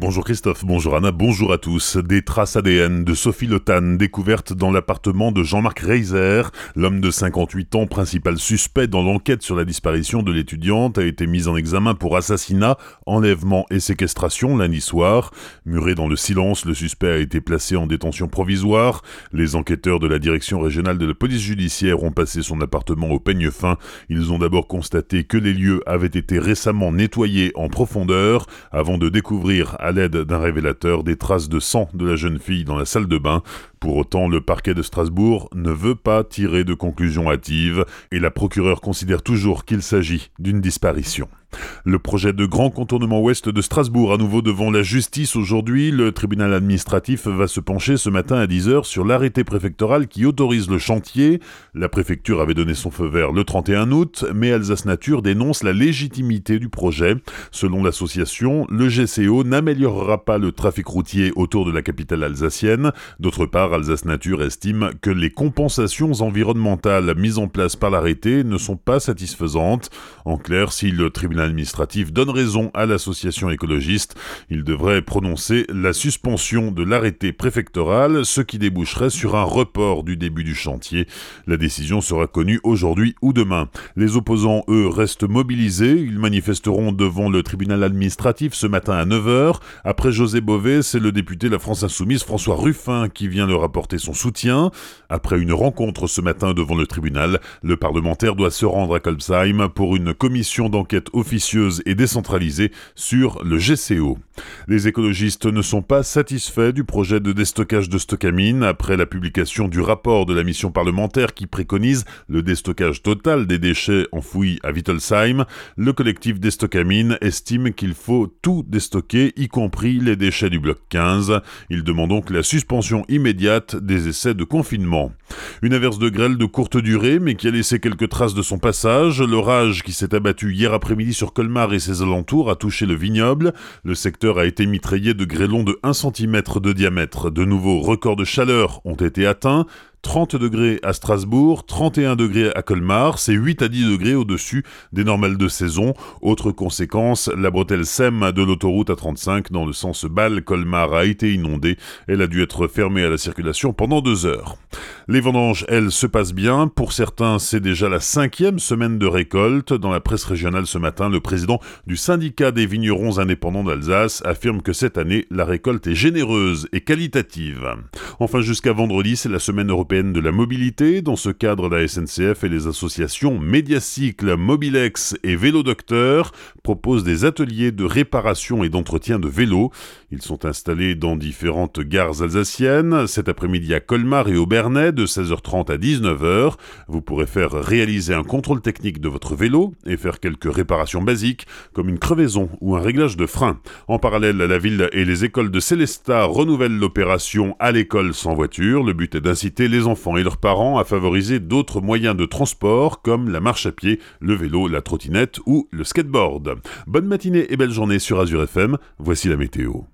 Bonjour Christophe, bonjour Anna, bonjour à tous. Des traces ADN de Sophie Lotan découvertes dans l'appartement de Jean-Marc Reiser. L'homme de 58 ans, principal suspect dans l'enquête sur la disparition de l'étudiante, a été mis en examen pour assassinat, enlèvement et séquestration lundi soir. Muré dans le silence, le suspect a été placé en détention provisoire. Les enquêteurs de la direction régionale de la police judiciaire ont passé son appartement au peigne fin. Ils ont d'abord constaté que les lieux avaient été récemment nettoyés en profondeur avant de découvrir à l'aide d'un révélateur des traces de sang de la jeune fille dans la salle de bain. Pour autant, le parquet de Strasbourg ne veut pas tirer de conclusion hâtive et la procureure considère toujours qu'il s'agit d'une disparition. Le projet de grand contournement ouest de Strasbourg à nouveau devant la justice aujourd'hui. Le tribunal administratif va se pencher ce matin à 10h sur l'arrêté préfectoral qui autorise le chantier. La préfecture avait donné son feu vert le 31 août, mais Alsace Nature dénonce la légitimité du projet. Selon l'association, le GCO n'améliorera pas le trafic routier autour de la capitale alsacienne. D'autre part, Alsace Nature estime que les compensations environnementales mises en place par l'arrêté ne sont pas satisfaisantes. En clair, si le tribunal administratif donne raison à l'association écologiste. Il devrait prononcer la suspension de l'arrêté préfectoral, ce qui déboucherait sur un report du début du chantier. La décision sera connue aujourd'hui ou demain. Les opposants, eux, restent mobilisés. Ils manifesteront devant le tribunal administratif ce matin à 9h. Après José Bové, c'est le député de la France Insoumise François Ruffin qui vient leur apporter son soutien. Après une rencontre ce matin devant le tribunal, le parlementaire doit se rendre à Kolbsheim pour une commission d'enquête officielle officieuse et décentralisée sur le GCO. Les écologistes ne sont pas satisfaits du projet de déstockage de Stockamine après la publication du rapport de la mission parlementaire qui préconise le déstockage total des déchets enfouis à Wittelsheim. Le collectif Destockamine estime qu'il faut tout déstocker, y compris les déchets du bloc 15. Il demande donc la suspension immédiate des essais de confinement. Une averse de grêle de courte durée, mais qui a laissé quelques traces de son passage. L'orage qui s'est abattu hier après-midi sur Colmar et ses alentours a touché le vignoble. Le secteur a été mitraillé de grêlons de 1 cm de diamètre. De nouveaux records de chaleur ont été atteints. 30 degrés à Strasbourg, 31 degrés à Colmar, c'est 8 à 10 degrés au-dessus des normales de saison. Autre conséquence, la bretelle SEM de l'autoroute A35 dans le sens Bâle-Colmar a été inondée. Elle a dû être fermée à la circulation pendant deux heures. Les vendanges, elles, se passent bien. Pour certains, c'est déjà la cinquième semaine de récolte. Dans la presse régionale ce matin, le président du syndicat des vignerons indépendants d'Alsace affirme que cette année, la récolte est généreuse et qualitative. Enfin, jusqu'à vendredi, c'est la semaine européenne de la mobilité. Dans ce cadre, la SNCF et les associations Mediacycle, Mobilex et Vélo Docteur proposent des ateliers de réparation et d'entretien de vélos. Ils sont installés dans différentes gares alsaciennes. Cet après-midi à Colmar et au De 16h30 à 19h. Vous pourrez faire réaliser un contrôle technique de votre vélo et faire quelques réparations basiques, comme une crevaison ou un réglage de frein. En parallèle, la ville et les écoles de Célestat renouvellent l'opération à l'école sans voiture. Le but est d'inciter les enfants et leurs parents à favoriser d'autres moyens de transport, comme la marche à pied, le vélo, la trottinette ou le skateboard. Bonne matinée et belle journée sur Azure FM. Voici la météo.